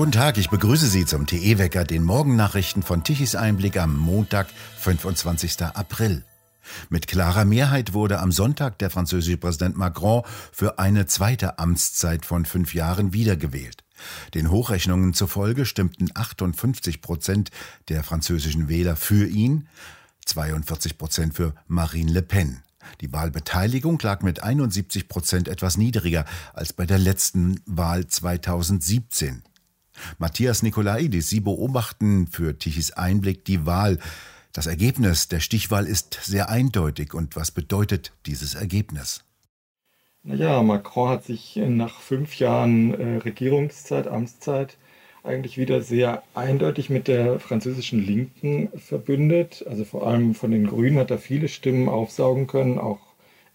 Guten Tag, ich begrüße Sie zum TE-Wecker, den Morgennachrichten von Tichys Einblick am Montag, 25. April. Mit klarer Mehrheit wurde am Sonntag der französische Präsident Macron für eine zweite Amtszeit von fünf Jahren wiedergewählt. Den Hochrechnungen zufolge stimmten 58 Prozent der französischen Wähler für ihn, 42 Prozent für Marine Le Pen. Die Wahlbeteiligung lag mit 71 Prozent etwas niedriger als bei der letzten Wahl 2017. Matthias Nikolaidis, Sie beobachten für Tichys Einblick die Wahl. Das Ergebnis der Stichwahl ist sehr eindeutig. Und was bedeutet dieses Ergebnis? Naja, Macron hat sich nach fünf Jahren äh, Regierungszeit, Amtszeit, eigentlich wieder sehr eindeutig mit der französischen Linken verbündet. Also vor allem von den Grünen hat er viele Stimmen aufsaugen können, auch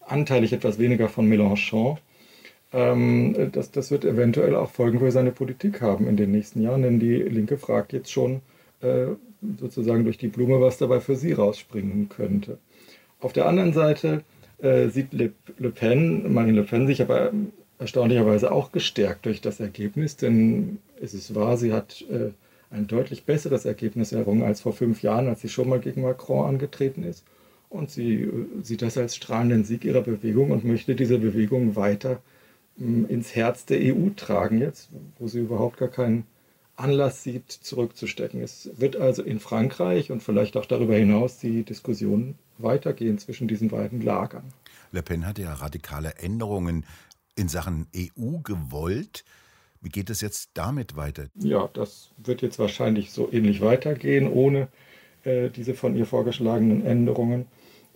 anteilig etwas weniger von Mélenchon. Ähm, das, das wird eventuell auch Folgen für seine Politik haben in den nächsten Jahren, denn die Linke fragt jetzt schon äh, sozusagen durch die Blume, was dabei für sie rausspringen könnte. Auf der anderen Seite äh, sieht Le, Le, Pen, Marine Le Pen, sich aber erstaunlicherweise auch gestärkt durch das Ergebnis, denn es ist wahr, sie hat äh, ein deutlich besseres Ergebnis errungen als vor fünf Jahren, als sie schon mal gegen Macron angetreten ist. Und sie äh, sieht das als strahlenden Sieg ihrer Bewegung und möchte diese Bewegung weiter ins Herz der EU tragen jetzt, wo sie überhaupt gar keinen Anlass sieht, zurückzustecken. Es wird also in Frankreich und vielleicht auch darüber hinaus die Diskussion weitergehen zwischen diesen beiden Lagern. Le Pen hat ja radikale Änderungen in Sachen EU gewollt. Wie geht es jetzt damit weiter? Ja, das wird jetzt wahrscheinlich so ähnlich weitergehen, ohne äh, diese von ihr vorgeschlagenen Änderungen.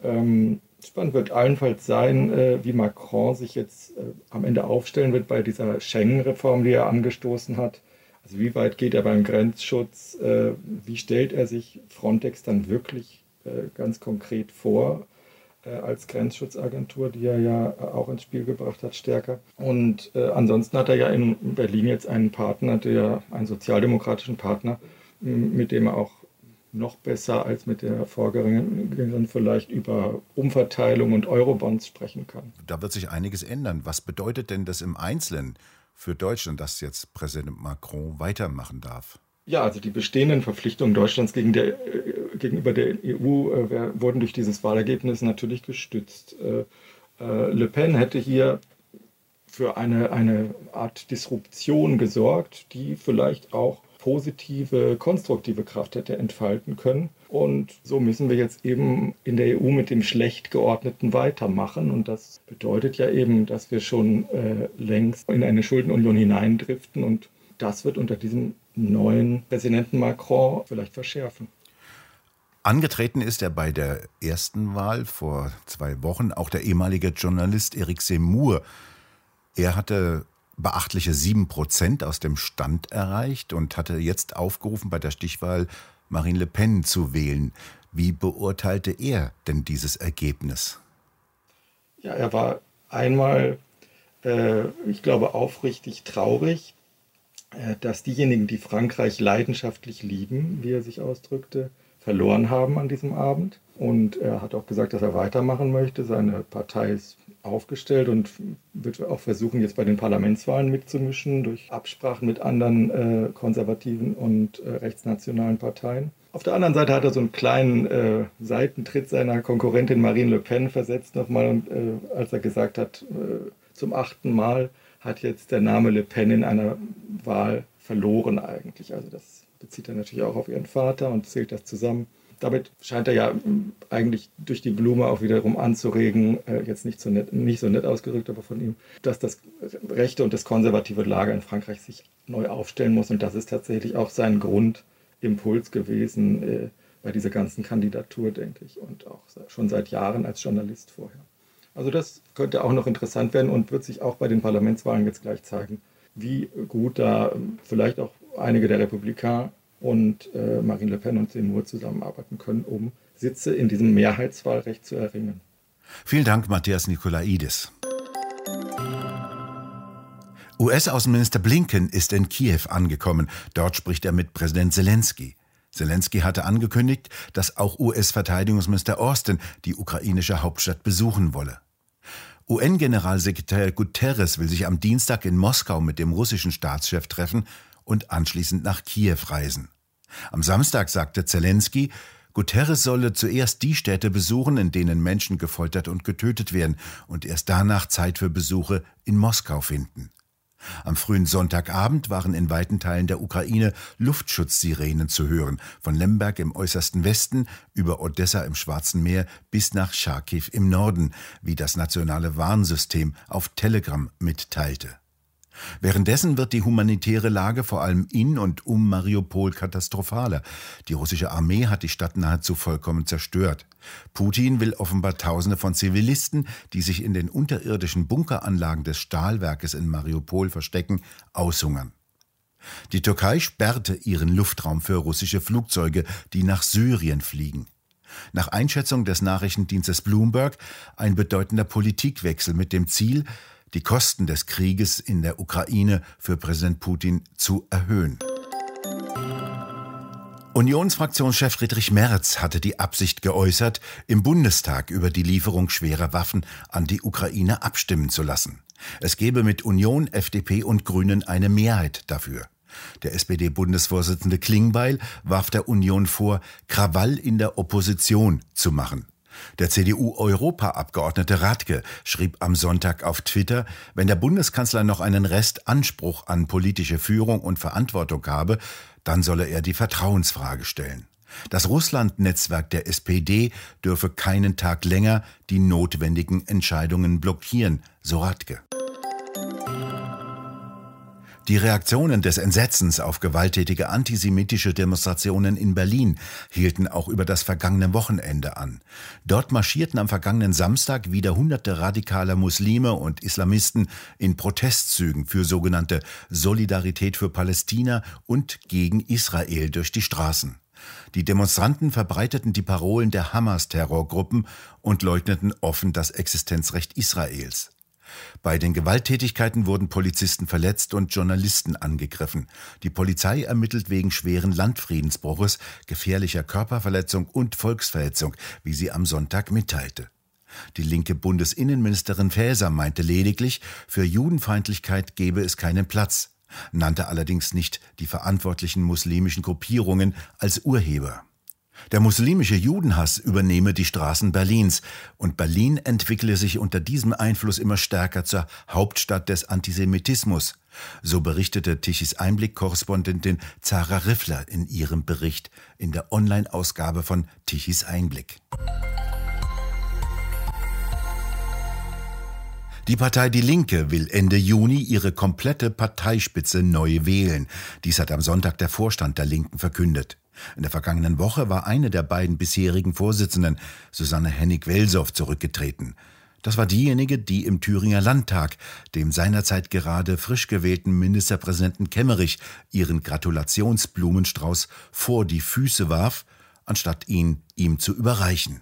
Ähm, Spannend wird allenfalls sein, äh, wie Macron sich jetzt äh, am Ende aufstellen wird bei dieser Schengen-Reform, die er angestoßen hat. Also wie weit geht er beim Grenzschutz? Äh, wie stellt er sich Frontex dann wirklich äh, ganz konkret vor äh, als Grenzschutzagentur, die er ja äh, auch ins Spiel gebracht hat, stärker? Und ansonsten hat er ja in Berlin jetzt einen Partner, der einen sozialdemokratischen Partner, mit dem er auch noch besser als mit der Vorgängerin vielleicht über Umverteilung und Eurobonds sprechen kann. Da wird sich einiges ändern. Was bedeutet denn das im Einzelnen für Deutschland, dass jetzt Präsident Macron weitermachen darf? Ja, also die bestehenden Verpflichtungen Deutschlands gegen der, äh, gegenüber der EU äh, wurden durch dieses Wahlergebnis natürlich gestützt. Äh, äh, Le Pen hätte hier für eine, eine Art Disruption gesorgt, die vielleicht auch positive, konstruktive Kraft hätte entfalten können. Und so müssen wir jetzt eben in der EU mit dem schlecht geordneten weitermachen. Und das bedeutet ja eben, dass wir schon äh, längst in eine Schuldenunion hineindriften. Und das wird unter diesem neuen Präsidenten Macron vielleicht verschärfen. Angetreten ist er bei der ersten Wahl vor zwei Wochen auch der ehemalige Journalist Eric Seymour. Er hatte beachtliche sieben Prozent aus dem Stand erreicht und hatte jetzt aufgerufen, bei der Stichwahl Marine Le Pen zu wählen. Wie beurteilte er denn dieses Ergebnis? Ja, er war einmal, äh, ich glaube, aufrichtig traurig, äh, dass diejenigen, die Frankreich leidenschaftlich lieben, wie er sich ausdrückte, verloren haben an diesem Abend. Und er hat auch gesagt, dass er weitermachen möchte. Seine Partei ist aufgestellt und wird auch versuchen, jetzt bei den Parlamentswahlen mitzumischen durch Absprachen mit anderen äh, konservativen und äh, rechtsnationalen Parteien. Auf der anderen Seite hat er so einen kleinen äh, Seitentritt seiner Konkurrentin Marine Le Pen versetzt nochmal, äh, als er gesagt hat, äh, zum achten Mal hat jetzt der Name Le Pen in einer Wahl verloren eigentlich. Also das bezieht er natürlich auch auf ihren Vater und zählt das zusammen damit scheint er ja eigentlich durch die Blume auch wiederum anzuregen, äh, jetzt nicht so, nett, nicht so nett ausgedrückt, aber von ihm, dass das rechte und das konservative Lager in Frankreich sich neu aufstellen muss. Und das ist tatsächlich auch sein Grundimpuls gewesen äh, bei dieser ganzen Kandidatur, denke ich, und auch schon seit Jahren als Journalist vorher. Also das könnte auch noch interessant werden und wird sich auch bei den Parlamentswahlen jetzt gleich zeigen, wie gut da vielleicht auch einige der Republikaner und äh, Marine Le Pen und Seymour zusammenarbeiten können, um Sitze in diesem Mehrheitswahlrecht zu erringen. Vielen Dank, Matthias Nikolaidis. US-Außenminister Blinken ist in Kiew angekommen. Dort spricht er mit Präsident Zelensky. Zelensky hatte angekündigt, dass auch US-Verteidigungsminister Austin die ukrainische Hauptstadt besuchen wolle. UN-Generalsekretär Guterres will sich am Dienstag in Moskau mit dem russischen Staatschef treffen und anschließend nach Kiew reisen. Am Samstag sagte Zelensky, Guterres solle zuerst die Städte besuchen, in denen Menschen gefoltert und getötet werden, und erst danach Zeit für Besuche in Moskau finden. Am frühen Sonntagabend waren in weiten Teilen der Ukraine Luftschutzsirenen zu hören, von Lemberg im äußersten Westen über Odessa im Schwarzen Meer bis nach Charkiw im Norden, wie das nationale Warnsystem auf Telegram mitteilte. Währenddessen wird die humanitäre Lage vor allem in und um Mariupol katastrophaler. Die russische Armee hat die Stadt nahezu vollkommen zerstört. Putin will offenbar Tausende von Zivilisten, die sich in den unterirdischen Bunkeranlagen des Stahlwerkes in Mariupol verstecken, aushungern. Die Türkei sperrte ihren Luftraum für russische Flugzeuge, die nach Syrien fliegen. Nach Einschätzung des Nachrichtendienstes Bloomberg ein bedeutender Politikwechsel mit dem Ziel, die Kosten des Krieges in der Ukraine für Präsident Putin zu erhöhen. Unionsfraktionschef Friedrich Merz hatte die Absicht geäußert, im Bundestag über die Lieferung schwerer Waffen an die Ukraine abstimmen zu lassen. Es gebe mit Union, FDP und Grünen eine Mehrheit dafür. Der SPD-Bundesvorsitzende Klingbeil warf der Union vor, Krawall in der Opposition zu machen. Der CDU-Europaabgeordnete Radke schrieb am Sonntag auf Twitter, wenn der Bundeskanzler noch einen Rest Anspruch an politische Führung und Verantwortung habe, dann solle er die Vertrauensfrage stellen. Das Russland-Netzwerk der SPD dürfe keinen Tag länger die notwendigen Entscheidungen blockieren, so Radke. Die Reaktionen des Entsetzens auf gewalttätige antisemitische Demonstrationen in Berlin hielten auch über das vergangene Wochenende an. Dort marschierten am vergangenen Samstag wieder hunderte radikaler Muslime und Islamisten in Protestzügen für sogenannte Solidarität für Palästina und gegen Israel durch die Straßen. Die Demonstranten verbreiteten die Parolen der Hamas-Terrorgruppen und leugneten offen das Existenzrecht Israels. Bei den Gewalttätigkeiten wurden Polizisten verletzt und Journalisten angegriffen. Die Polizei ermittelt wegen schweren Landfriedensbruches, gefährlicher Körperverletzung und Volksverhetzung, wie sie am Sonntag mitteilte. Die linke Bundesinnenministerin Faeser meinte lediglich, für Judenfeindlichkeit gebe es keinen Platz, nannte allerdings nicht die verantwortlichen muslimischen Gruppierungen als Urheber. Der muslimische Judenhass übernehme die Straßen Berlins und Berlin entwickle sich unter diesem Einfluss immer stärker zur Hauptstadt des Antisemitismus. So berichtete Tichys Einblick-Korrespondentin Zara Riffler in ihrem Bericht in der Online-Ausgabe von Tichys Einblick. Die Partei Die Linke will Ende Juni ihre komplette Parteispitze neu wählen. Dies hat am Sonntag der Vorstand der Linken verkündet. In der vergangenen Woche war eine der beiden bisherigen Vorsitzenden, Susanne Hennig-Welsow, zurückgetreten. Das war diejenige, die im Thüringer Landtag dem seinerzeit gerade frisch gewählten Ministerpräsidenten Kemmerich ihren Gratulationsblumenstrauß vor die Füße warf, anstatt ihn ihm zu überreichen.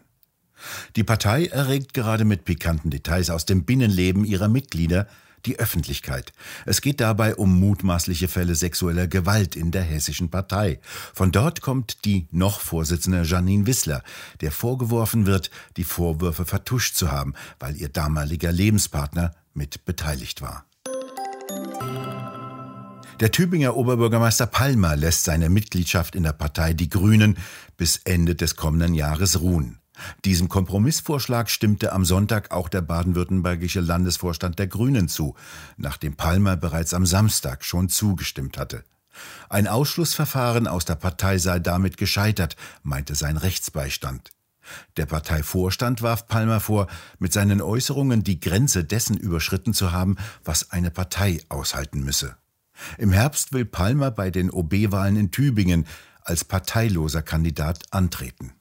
Die Partei erregt gerade mit pikanten Details aus dem Binnenleben ihrer Mitglieder die Öffentlichkeit. Es geht dabei um mutmaßliche Fälle sexueller Gewalt in der hessischen Partei. Von dort kommt die noch Vorsitzende Janine Wissler, der vorgeworfen wird, die Vorwürfe vertuscht zu haben, weil ihr damaliger Lebenspartner mit beteiligt war. Der Tübinger Oberbürgermeister Palmer lässt seine Mitgliedschaft in der Partei Die Grünen bis Ende des kommenden Jahres ruhen. Diesem Kompromissvorschlag stimmte am Sonntag auch der baden-württembergische Landesvorstand der Grünen zu, nachdem Palmer bereits am Samstag schon zugestimmt hatte. Ein Ausschlussverfahren aus der Partei sei damit gescheitert, meinte sein Rechtsbeistand. Der Parteivorstand warf Palmer vor, mit seinen Äußerungen die Grenze dessen überschritten zu haben, was eine Partei aushalten müsse. Im Herbst will Palmer bei den OB-Wahlen in Tübingen als parteiloser Kandidat antreten.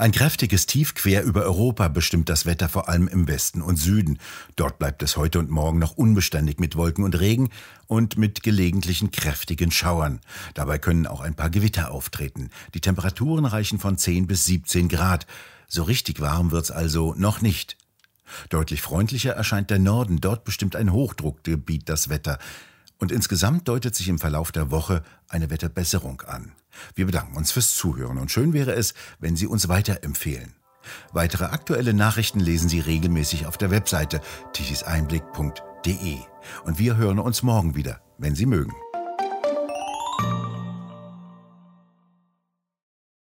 Ein kräftiges Tief quer über Europa bestimmt das Wetter vor allem im Westen und Süden. Dort bleibt es heute und morgen noch unbeständig mit Wolken und Regen und mit gelegentlichen kräftigen Schauern. Dabei können auch ein paar Gewitter auftreten. Die Temperaturen reichen von 10 bis 17 Grad. So richtig warm wird's also noch nicht. Deutlich freundlicher erscheint der Norden. Dort bestimmt ein Hochdruckgebiet das Wetter. Und insgesamt deutet sich im Verlauf der Woche eine Wetterbesserung an. Wir bedanken uns fürs Zuhören und schön wäre es, wenn Sie uns weiterempfehlen. Weitere aktuelle Nachrichten lesen Sie regelmäßig auf der Webseite tichiseinblick.de. und wir hören uns morgen wieder, wenn Sie mögen.